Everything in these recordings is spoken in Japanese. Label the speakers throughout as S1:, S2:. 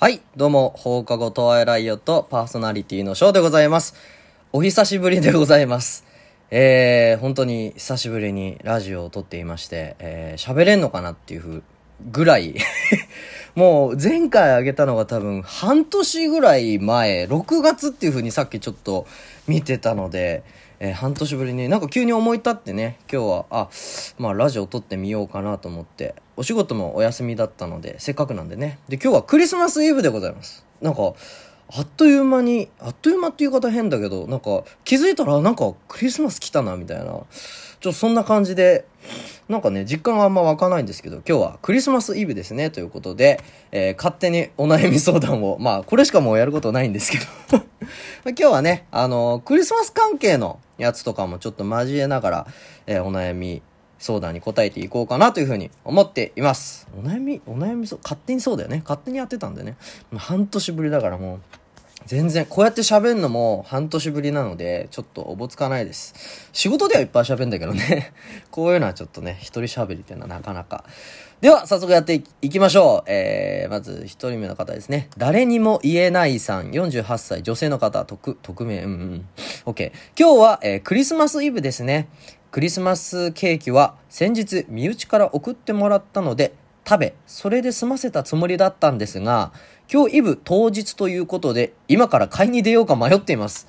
S1: はい、どうも、放課後トワイライオットパーソナリティのショーでございます。お久しぶりでございます。えー、本当に久しぶりにラジオを撮っていまして、えー、喋れんのかなっていうふうぐらい、もう前回あげたのが多分半年ぐらい前、6月っていうふうにさっきちょっと見てたので、えー半年ぶりになんか急に思い立ってね今日はあまあラジオ撮ってみようかなと思ってお仕事もお休みだったのでせっかくなんでね。で今日はクリスマスイブでございます。なんかあっという間にあっという間っていう言い方変だけどなんか気づいたらなんかクリスマス来たなみたいな。ちょっとそんな感じでなんかね実感があんま湧かないんですけど今日はクリスマスイブですねということで、えー勝手にお悩み相談をまあこれしかもうやることないんですけど。今日はねあのクリスマス関係のやつとかもちょっと交えながら、えーお悩み相談に答えていこうかなというふうに思っています。お悩み、お悩みそう、勝手にそうだよね。勝手にやってたんでね。半年ぶりだからもう、全然、こうやって喋るのも半年ぶりなので、ちょっとおぼつかないです。仕事ではいっぱい喋るんだけどね。こういうのはちょっとね、一人喋りっていうのはなかなか。では、早速やっていきましょう。えー、まず一人目の方ですね。誰にも言えないさん、48歳、女性の方、匿、匿名、うんうん。OK。今日は、えークリスマスイブですね。クリスマスケーキは先日身内から送ってもらったので食べそれで済ませたつもりだったんですが今日イブ当日ということで今から買いに出ようか迷っています、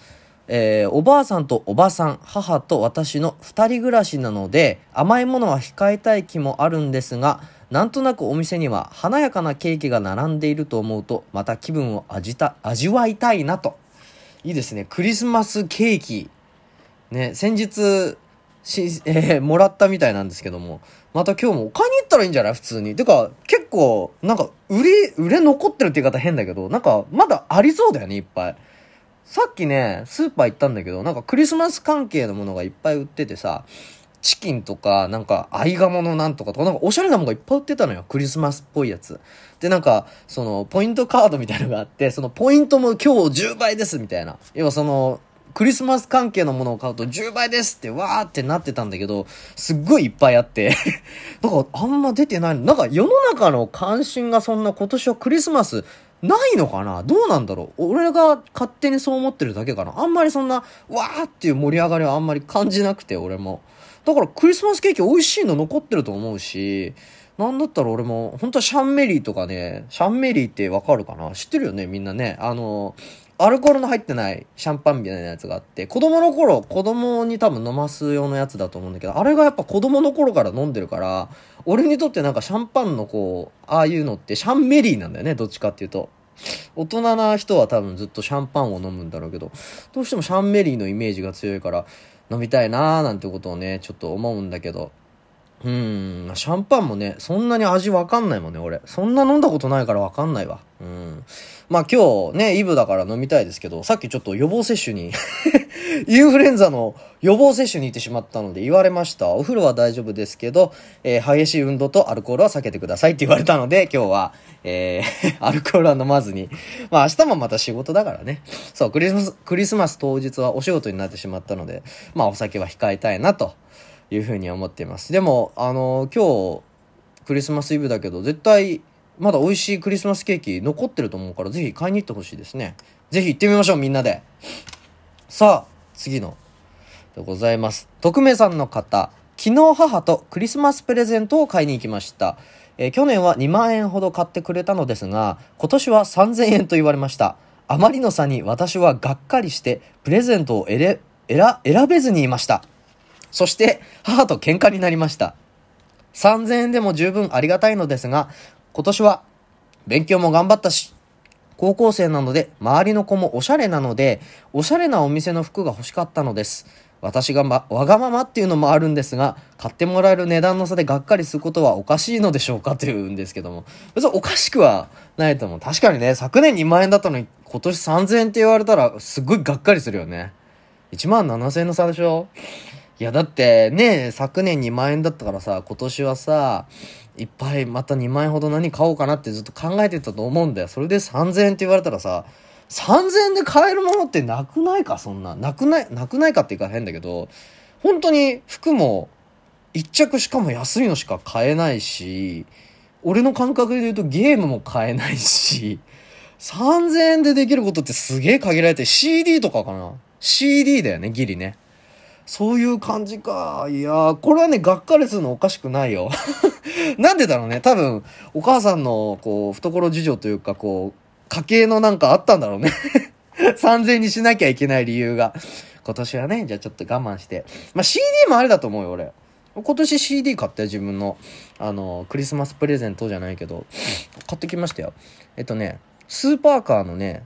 S1: えーおばあさんとおばさん母と私の2人暮らしなので甘いものは控えたい気もあるんですがなんとなくお店には華やかなケーキが並んでいると思うとまた気分を味た味わいたいなと。いいですね。クリスマスケーキ。ね先日し、えーもらったみたいなんですけども、また今日も買いに行ったらいいんじゃない？普通に。てか、結構、なんか、売り、売れ残ってるって言い方変だけど、なんか、まだありそうだよね、いっぱい。さっきね、スーパー行ったんだけど、なんかクリスマス関係のものがいっぱい売っててさ、チキンとか、なんか、合鴨のなんとかとか、なんかおしゃれなものがいっぱい売ってたのよ。クリスマスっぽいやつ。で、なんか、その、ポイントカードみたいなのがあって、そのポイントも今日10倍ですみたいな。要はその、クリスマス関係のものを買うと10倍ですってわーってなってたんだけど、すっごいいっぱいあって、なんかあんま出てない。なんか世の中の関心がそんな今年はクリスマスないのかな？どうなんだろう？俺が勝手にそう思ってるだけかな？あんまりそんな、わーっていう盛り上がりはあんまり感じなくて、俺も。だからクリスマスケーキ美味しいの残ってると思うし、なんだったら俺も、本当はシャンメリーとかね、シャンメリーってわかるかな？知ってるよね？みんなね。あの、アルコールの入ってないシャンパンみたいなやつがあって、子供の頃、子供に多分飲ます用のやつだと思うんだけど、あれがやっぱ子供の頃から飲んでるから、俺にとってなんかシャンパンのこう、ああいうのってシャンメリーなんだよね、どっちかっていうと。大人な人は多分ずっとシャンパンを飲むんだろうけど、どうしてもシャンメリーのイメージが強いから、飲みたいなーなんてことをね、ちょっと思うんだけど、うーん、シャンパンもね、そんなに味わかんないもんね、俺。そんな飲んだことないからわかんないわ。うん。まあ今日ね、イブだから飲みたいですけど、さっきちょっと予防接種に、インフルエンザの予防接種に行ってしまったので言われました。お風呂は大丈夫ですけど、えー激しい運動とアルコールは避けてくださいって言われたので、今日は、えー アルコールは飲まずに、まあ明日もまた仕事だからね。そう、クリスマス、クリスマス当日はお仕事になってしまったので、まあお酒は控えたいなというふうに思っています。でも、あの今日、クリスマスイブだけど、絶対、まだ美味しいクリスマスケーキ残ってると思うから、ぜひ買いに行ってほしいですね。ぜひ行ってみましょう、みんなで。さあ、次の、でございます。匿名さんの方、昨日母とクリスマスプレゼントを買いに行きました。えー去年は2万円ほど買ってくれたのですが、今年は3000円と言われました。あまりの差に私はがっかりして、プレゼントを選れ選選べずにいました。そして、母と喧嘩になりました。3000円でも十分ありがたいのですが、今年は勉強も頑張ったし、高校生なので周りの子もおしゃれなので、おしゃれなお店の服が欲しかったのです。私が、ま、わがままっていうのもあるんですが、買ってもらえる値段の差でがっかりすることはおかしいのでしょうか？というんですけども。別におかしくはないと思う。確かにね、昨年2万円だったのに今年3000円って言われたらすっごいがっかりするよね。1万7000円の差でしょ？いやだってね昨年2万円だったからさ今年はさいっぱいまた2万円ほど何買おうかなってずっと考えてたと思うんだよそれで3000円って言われたらさ3000円で買えるものってなくないか？そんななくないなくないかって言うから変だけど本当に服も1着しかも安いのしか買えないし俺の感覚で言うとゲームも買えないし3000円でできることってすげえ限られて CD とかかな ?CD だよね、ギリね。そういう感じか。いやー、これはね、がっかりするのおかしくないよ。なんでだろうね。多分、お母さんの、こう、懐事情というか、こう、家計のなんかあったんだろうね。3000にしなきゃいけない理由が。今年はね、じゃあちょっと我慢して。まあ、CD もあれだと思うよ、俺。今年 CD 買ったよ、自分の。あの、クリスマスプレゼントじゃないけど、買ってきましたよ。えっとね、スーパーカーのね、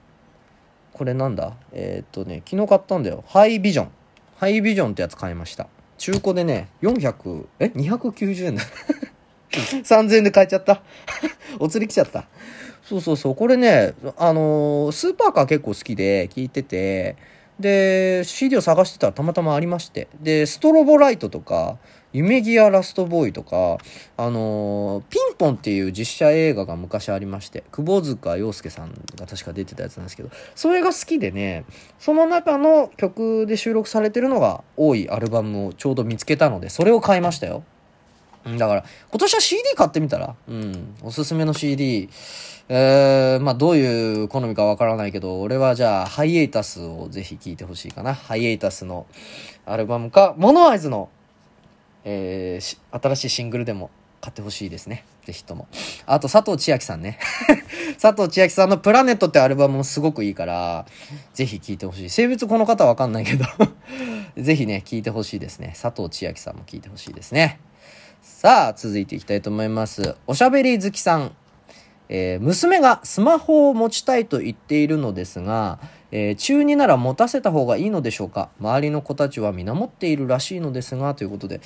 S1: これなんだ？えー、っとね、昨日買ったんだよ。ハイビジョン。ハイビジョンってやつ買いました。中古でね、400、え ?290 円だ。3000円で買えちゃった。お釣り来ちゃった。そうそうそう。これね、あのー、スーパーカー結構好きで聞いてて、で、CD を探してたらたまたまありまして。で、ストロボライトとか、夢ギアラストボーイとか、あのー、ピンポンっていう実写映画が昔ありまして、窪塚洋介さんが確か出てたやつなんですけど、それが好きでね、その中の曲で収録されてるのが多いアルバムをちょうど見つけたので、それを買いましたよ。だから、今年は CD 買ってみたらうん。おすすめの CD。えー、まあどういう好みかわからないけど、俺はじゃあ、ハイエイタスをぜひ聴いてほしいかな。ハイエイタスのアルバムか、モノアイズのえー、新しいシングルでも買ってほしいですね。ぜひとも。あと、佐藤千秋さんね。佐藤千秋さんのプラネットってアルバムもすごくいいから、ぜひ聴いてほしい。性別この方わかんないけど ぜひね、聴いてほしいですね。佐藤千秋さんも聴いてほしいですね。さあ、続いていきたいと思います。おしゃべり好きさん。えー、娘がスマホを持ちたいと言っているのですが、えー、中2なら持たせた方がいいのでしょうか？周りの子たちは皆持っているらしいのですが、ということで。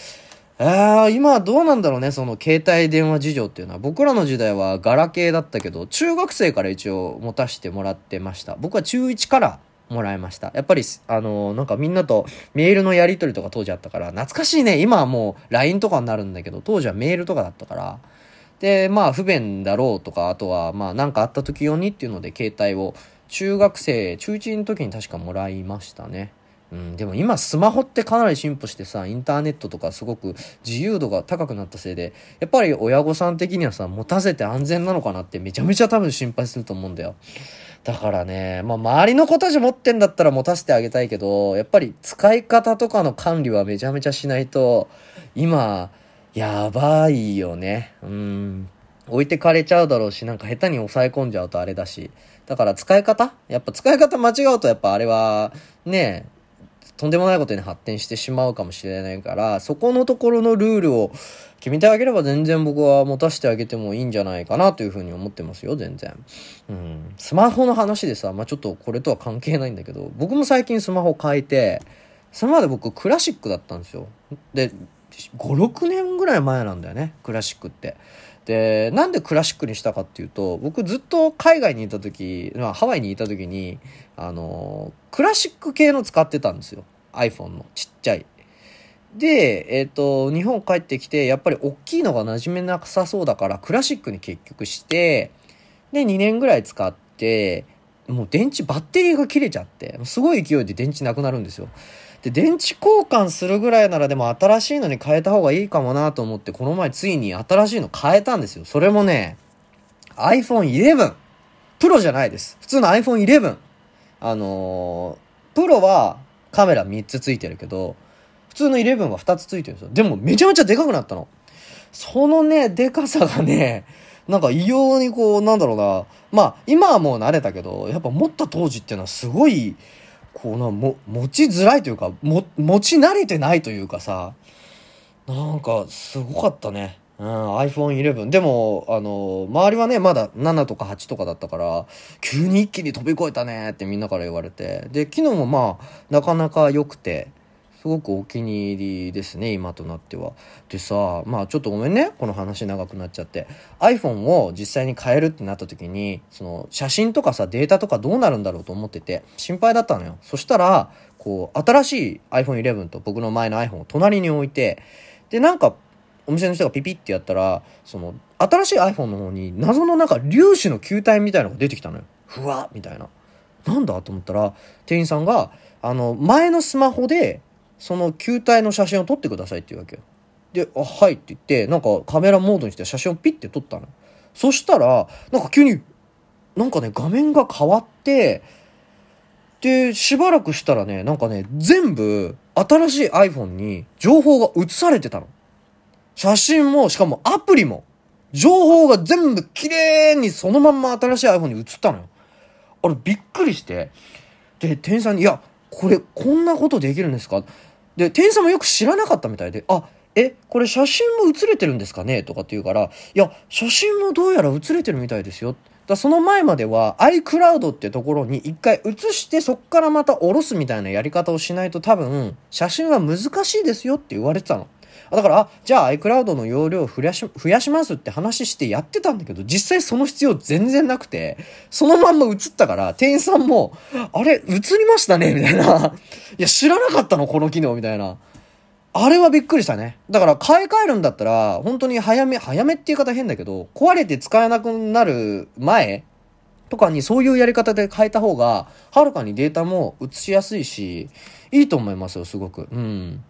S1: えー、今はどうなんだろうね、その携帯電話事情っていうのは。僕らの時代はガラケーだったけど、中学生から一応持たせてもらってました。僕は中1からもらいました。やっぱり、あの、なんかみんなとメールのやり取りとか当時あったから、懐かしいね。今はもう LINE とかになるんだけど、当時はメールとかだったから、で、まあ不便だろうとか、あとはまあ何かあった時用にっていうので携帯を中学生、中1の時に確かもらいましたね。うん、でも今スマホってかなり進歩してさ、インターネットとかすごく自由度が高くなったせいで、やっぱり親御さん的にはさ、持たせて安全なのかなってめちゃめちゃ多分心配すると思うんだよ。だからね、まあ周りの子たち持ってんだったら持たせてあげたいけど、やっぱり使い方とかの管理はめちゃめちゃしないと、今、やばいよね。うん。置いてかれちゃうだろうし、なんか下手に抑え込んじゃうとあれだし。だから使い方？やっぱ使い方間違うとやっぱあれは、ね、とんでもないことに発展してしまうかもしれないから、そこのところのルールを決めてあげれば全然僕は持たせてあげてもいいんじゃないかなというふうに思ってますよ、全然。うん。スマホの話でさ、まあ、ちょっとこれとは関係ないんだけど、僕も最近スマホ変えて、それまで僕クラシックだったんですよ。で、5、6年ぐらい前なんだよね、クラシックって。で、なんでクラシックにしたかっていうと、僕ずっと海外にいた時、まあハワイにいた時に、あの、クラシック系の使ってたんですよ。iPhone のちっちゃい。で、えっ、ー、と、日本帰ってきて、やっぱり大きいのが馴染めなさそうだから、クラシックに結局して、で、2年ぐらい使って、もう電池、バッテリーが切れちゃって、すごい勢いで電池なくなるんですよ。で、電池交換するぐらいならでも新しいのに変えた方がいいかもなと思って、この前ついに新しいの変えたんですよ。それもね、iPhone 11。プロじゃないです。普通の iPhone 11。あのー、プロはカメラ3つついてるけど、普通の11は2つついてるんですよ。でもめちゃめちゃでかくなったの。そのね、でかさがね、なんか異様にこう、なんだろうな。まあ、今はもう慣れたけど、やっぱ持った当時っていうのはすごい、こうな、も、持ちづらいというか、も、持ち慣れてないというかさ、なんか、すごかったね。うん、iPhone 11。でも、あの、周りはね、まだ7とか8とかだったから、急に一気に飛び越えたねってみんなから言われて。で、昨日もまあ、なかなか良くて、すごくお気に入りですね、今となっては。でさ、まあちょっとごめんね、この話長くなっちゃって。iPhone を実際に変えるってなった時に、その写真とかさ、データとかどうなるんだろうと思ってて、心配だったのよ。そしたら、こう、新しい iPhone 11と僕の前の iPhone を隣に置いて、で、なんか、お店の人がピピってやったら、その、新しい iPhone の方に謎のなんか粒子の球体みたいなのが出てきたのよ。ふわみたいな。なんだと思ったら、店員さんが、あの、前のスマホで、その球体の写真を撮ってくださいって言うわけよ。で、あ、はいって言って、なんかカメラモードにして写真をピッて撮ったの。そしたら、なんか急に、なんかね、画面が変わって、で、しばらくしたらね、なんかね、全部、新しい iPhone に情報が映されてたの。写真も、しかもアプリも、情報が全部綺麗にそのまんま新しい iPhone に映ったのよ。あれ、びっくりして、で、店員さんに、いや、これ、こんなことできるんですか？で、店員さんもよく知らなかったみたいで、あ、え、これ写真も写れてるんですかね？とかって言うから、いや、写真もどうやら写れてるみたいですよ。だその前までは iCloud ってところに一回写してそっからまた下ろすみたいなやり方をしないと多分写真は難しいですよって言われてたの。だから、じゃあ iCloud の容量を増やし、増やしますって話してやってたんだけど、実際その必要全然なくて、そのまんま映ったから、店員さんも、あれ、映りましたねみたいな。いや、知らなかったのこの機能みたいな。あれはびっくりしたね。だから買い替えるんだったら、本当に早め、早めっていう言い方変だけど、壊れて使えなくなる前とかにそういうやり方で変えた方が、はるかにデータも移しやすいし、いいと思いますよ、すごく。うん。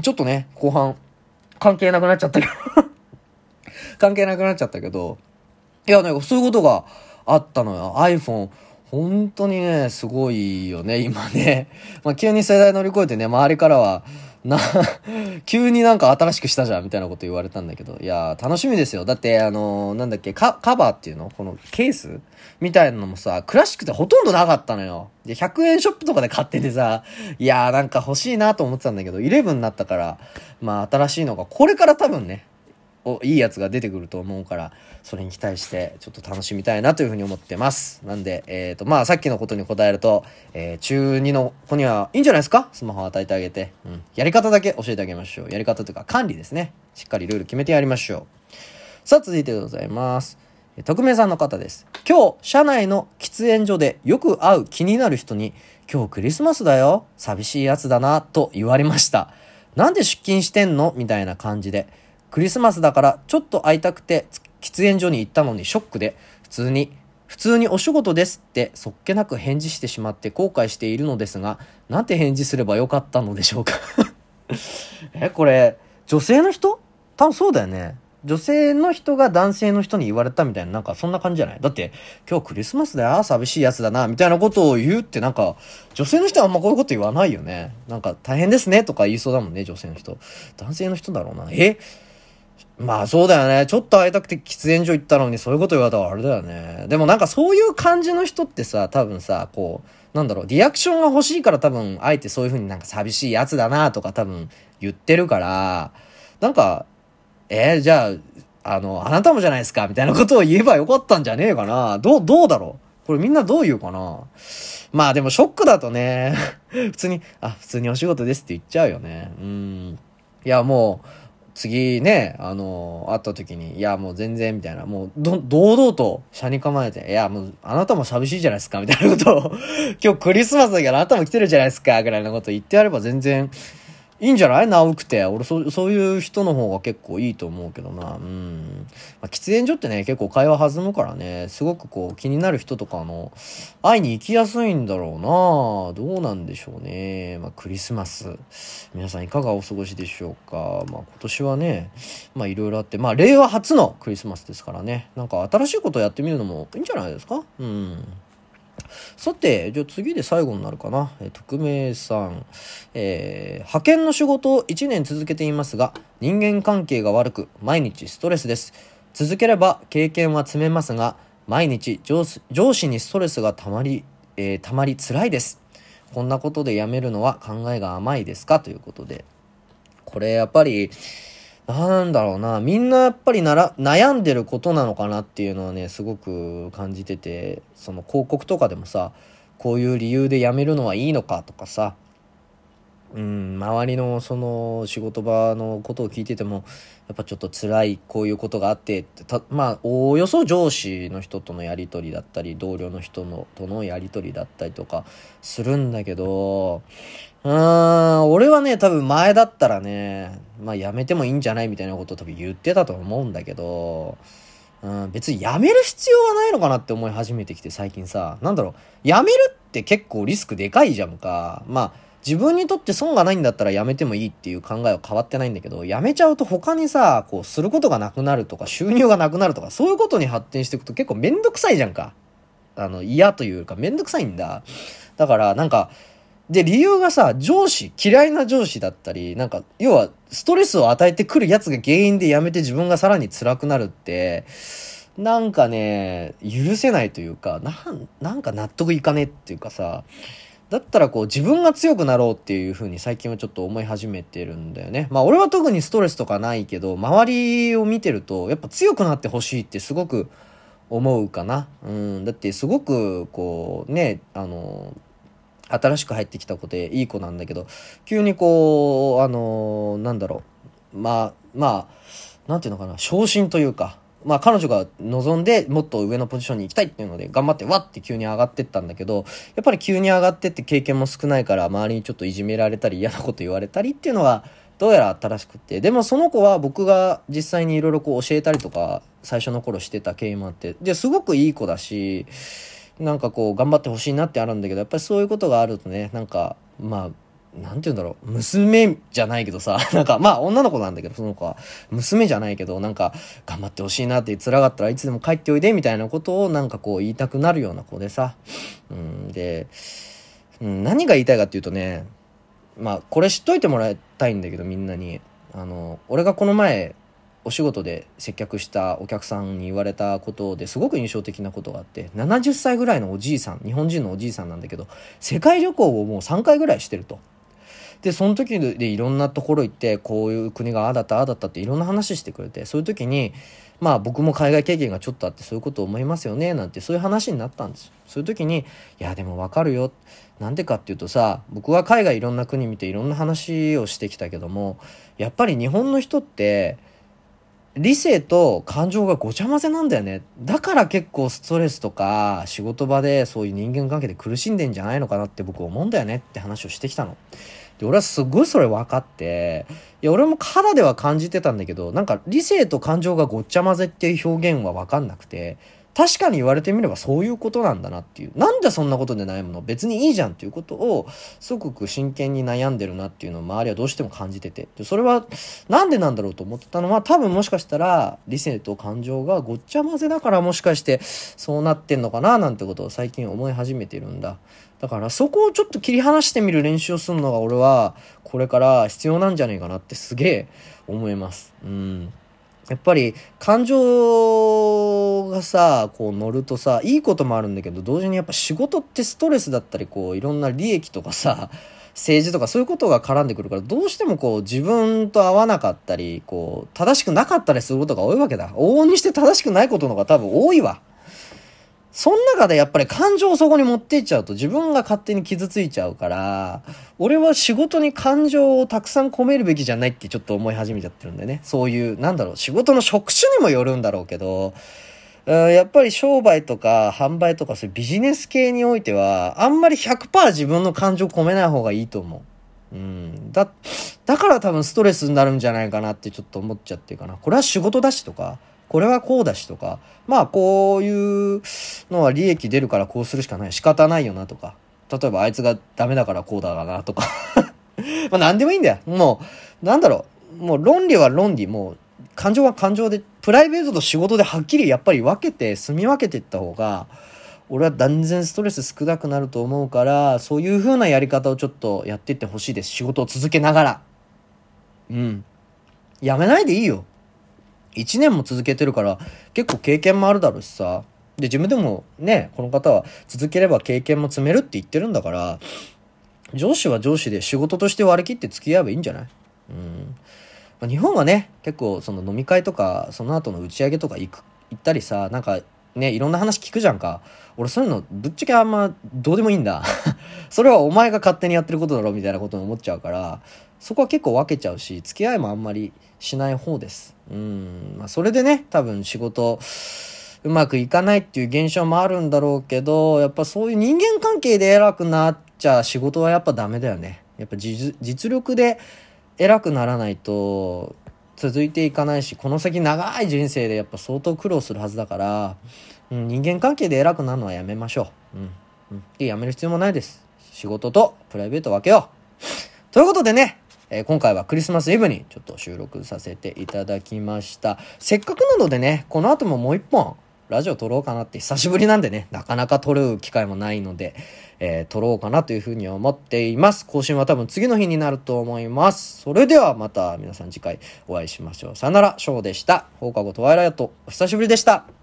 S1: ちょっとね、後半、関係なくなっちゃったけど 関係なくなっちゃったけど、いやなんか、そういうことがあったのよ。iPhone、本当にね、すごいよね、今ね。まあ、急に世代乗り越えてね、周りからは、な、急になんか新しくしたじゃんみたいなこと言われたんだけど、いや楽しみですよ。だって、あのー、なんだっけ、カ、カバーっていうの？このケース？みたいなのもさ、クラシックってほとんどなかったのよ。で、100円ショップとかで買っててさ、いやーなんか欲しいなと思ってたんだけど、11になったから、まあ新しいのが、これから多分ね、いいやつが出てくると思うから、それに期待してちょっと楽しみたいなというふうに思ってます。なんで、えっ、ー、と、まあさっきのことに答えると、えー、中2の子にはいいんじゃないですか？スマホを与えてあげて。うん。やり方だけ教えてあげましょう。やり方というか管理ですね。しっかりルール決めてやりましょう。さあ続いてでございます。匿名さんの方です。今日、社内の喫煙所でよく会う気になる人に、今日クリスマスだよ。寂しいやつだな、と言われました。なんで出勤してんの？みたいな感じで。クリスマスだからちょっと会いたくて喫煙所に行ったのにショックで、普通に、普通にお仕事ですってそっけなく返事してしまって後悔しているのですが、なんて返事すればよかったのでしょうか？え、これ、女性の人？多分そうだよね。女性の人が男性の人に言われたみたいな、なんかそんな感じじゃない？だって、今日クリスマスだよ、寂しいやつだな、みたいなことを言うってなんか、女性の人はあんまこういうこと言わないよね。なんか大変ですねとか言いそうだもんね、女性の人。男性の人だろうな。え？まあそうだよね。ちょっと会いたくて喫煙所行ったのにそういうこと言われたらあれだよね。でもなんかそういう感じの人ってさ、多分さ、こう、なんだろう、リアクションが欲しいから多分、あえてそういう風になんか寂しいやつだなとか多分言ってるから、なんか、えー、じゃあ、あの、あなたもじゃないですかみたいなことを言えばよかったんじゃねえかな。どう、どうだろう？これみんなどう言うかな？まあでもショックだとね、普通に、あ、普通にお仕事ですって言っちゃうよね。うん。いやもう、次ね、あの、会った時に、いや、もう全然、みたいな、もう、ど、堂々と、車に構えて、いや、もう、あなたも寂しいじゃないですか、みたいなことを、今日クリスマスだからあなたも来てるじゃないですか、ぐらいのこと言ってやれば全然、いいんじゃない？直くて。俺そ、そういう人の方が結構いいと思うけどな。うん。まあ、喫煙所ってね、結構会話弾むからね、すごくこう気になる人とかの、会いに行きやすいんだろうなどうなんでしょうね。まあ、クリスマス。皆さんいかがお過ごしでしょうか？まあ、今年はね、まあ、いろいろあって、まあ、令和初のクリスマスですからね。なんか新しいことをやってみるのもいいんじゃないですか？うん。さて、じゃあ次で最後になるかな。え匿名さん。えー、派遣の仕事を1年続けていますが、人間関係が悪く、毎日ストレスです。続ければ経験は積めますが、毎日上上司にストレスがたまり、えー、たまり辛いです。こんなことで辞めるのは考えが甘いですか？ということで。これやっぱり、なんだろうな、みんなやっぱりなら悩んでることなのかなっていうのはね、すごく感じてて、その広告とかでもさ、こういう理由で辞めるのはいいのかとかさ、うん、周りのその仕事場のことを聞いてても、やっぱちょっと辛いこういうことがあって、たまあ、おおよそ上司の人とのやり取りだったり、同僚の人のとのやり取りだったりとかするんだけど、うーん、俺はね、多分前だったらね、まあやめてもいいんじゃないみたいなことを多分言ってたと思うんだけど、うん、別にやめる必要はないのかなって思い始めてきて最近さ、なんだろう、やめるって結構リスクでかいじゃんか。まあ、自分にとって損がないんだったらやめてもいいっていう考えは変わってないんだけど、やめちゃうと他にさ、こう、することがなくなるとか、収入がなくなるとか、そういうことに発展していくと結構めんどくさいじゃんか。あの、嫌というかめんどくさいんだ。だからなんか、で、理由がさ、上司、嫌いな上司だったり、なんか、要は、ストレスを与えてくるやつが原因で辞めて自分がさらに辛くなるって、なんかね、許せないというか、なん、なんか納得いかねっていうかさ、だったらこう自分が強くなろうっていう風に最近はちょっと思い始めてるんだよね。まあ俺は特にストレスとかないけど、周りを見てるとやっぱ強くなってほしいってすごく思うかな。うん。だってすごくこうね、あの、新しく入ってきた子でいい子なんだけど、急にこう、あの、なんだろう。まあ、まあ、なんていうのかな、昇進というか、まあ彼女が望んでもっと上のポジションに行きたいっていうので頑張ってわって急に上がってったんだけど、やっぱり急に上がってって経験も少ないから周りにちょっといじめられたり嫌なこと言われたりっていうのはどうやらあったらしくて。でもその子は僕が実際にいろいろこう教えたりとか最初の頃してた経緯もあって、で、すごくいい子だし、なんかこう頑張ってほしいなってあるんだけど、やっぱりそういうことがあるとね、なんか、まあ、なんて言うんだろう、娘じゃないけどさ、なんか、まあ女の子なんだけど、その子は、娘じゃないけど、なんか、頑張ってほしいなって辛かったらいつでも帰っておいで、みたいなことをなんかこう言いたくなるような子でさ、うん、で、うん、何が言いたいかっていうとね、まあ、これ知っといてもらいたいんだけど、みんなに。あの、俺がこの前、お仕事で接客したお客さんに言われたことですごく印象的なことがあって、70歳ぐらいのおじいさん、日本人のおじいさんなんだけど、世界旅行をもう3回ぐらいしてると。で、その時でいろんなところ行って、こういう国がああだった、ああだったっていろんな話してくれて、そういう時に、まあ僕も海外経験がちょっとあってそういうこと思いますよね、なんてそういう話になったんですよ。そういう時に、いやでもわかるよ。なんでかっていうとさ、僕は海外いろんな国見ていろんな話をしてきたけども、やっぱり日本の人って、理性と感情がごちゃ混ぜなんだよね。だから結構ストレスとか仕事場でそういう人間関係で苦しんでんじゃないのかなって僕思うんだよねって話をしてきたの。で、俺はすごいそれ分かって、いや、俺も肌では感じてたんだけど、なんか理性と感情がごっちゃ混ぜっていう表現は分かんなくて、確かに言われてみればそういうことなんだなっていう。なんでそんなことで悩むの？別にいいじゃんっていうことを、すごく真剣に悩んでるなっていうのを周りはどうしても感じてて。でそれは、なんでなんだろうと思ってたのは、多分もしかしたら、理性と感情がごっちゃ混ぜだからもしかして、そうなってんのかななんてことを最近思い始めてるんだ。だからそこをちょっと切り離してみる練習をするのが俺は、これから必要なんじゃないかなってすげえ思います。うん。やっぱり感情さ、こう乗るとさ、いいこともあるんだけど、同時にやっぱ仕事ってストレスだったり、こういろんな利益とかさ、政治とかそういうことが絡んでくるから、どうしてもこう自分と合わなかったり、こう正しくなかったりすることが多いわけだ。往々にして正しくないことの方が多分多いわ。その中でやっぱり感情をそこに持っていっちゃうと自分が勝手に傷ついちゃうから、俺は仕事に感情をたくさん込めるべきじゃないってちょっと思い始めちゃってるんだよね。そういう、なんだろう、仕事の職種にもよるんだろうけど、やっぱり商売とか販売とかそういうビジネス系においては、あんまり100%自分の感情込めない方がいいと思う。うん。だ、だから多分ストレスになるんじゃないかなってちょっと思っちゃってるかな。これは仕事だしとか、これはこうだしとか、まあこういうのは利益出るからこうするしかない。仕方ないよなとか。例えばあいつがダメだからこうだなとか まあ何でもいいんだよ。もう、なんだろう。もう論理は論理。もう感情は感情で、プライベートと仕事ではっきりやっぱり分けて、住み分けていった方が、俺は断然ストレス少なくなると思うから、そういう風なやり方をちょっとやっていってほしいです。仕事を続けながら。うん。やめないでいいよ。1年も続けてるから結構経験もあるだろうしさ。で、自分でもね、この方は続ければ経験も積めるって言ってるんだから、上司は上司で仕事として割り切って付き合えばいいんじゃない？うん。まあ、日本はね、結構その飲み会とか、その後の打ち上げとか行く、行ったりさ、なんかね、いろんな話聞くじゃんか。俺そういうのぶっちゃけあんまどうでもいいんだ。それはお前が勝手にやってることだろみたいなことに思っちゃうから、そこは結構分けちゃうし、付き合いもあんまりしない方です。うん。まあ、それでね、多分仕事、うまくいかないっていう現象もあるんだろうけど、やっぱそういう人間関係で偉くなっちゃ仕事はやっぱダメだよね。やっぱ実力で偉くならないと続いていかないし、この先長い人生でやっぱ相当苦労するはずだから、うん、人間関係で偉くなるのはやめましょう。うん。うん。で、やめる必要もないです。仕事とプライベート分けよう。ということでね、えー、今回はクリスマスイブにちょっと収録させていただきました。せっかくなのでね、この後ももう一本、ラジオ撮ろうかなって久しぶりなんでね、なかなか撮る機会もないので、えー、撮ろうかなというふうに思っています。更新は多分次の日になると思います。それではまた皆さん次回お会いしましょう。さよなら、ショーでした。放課後トワイライト、お久しぶりでした。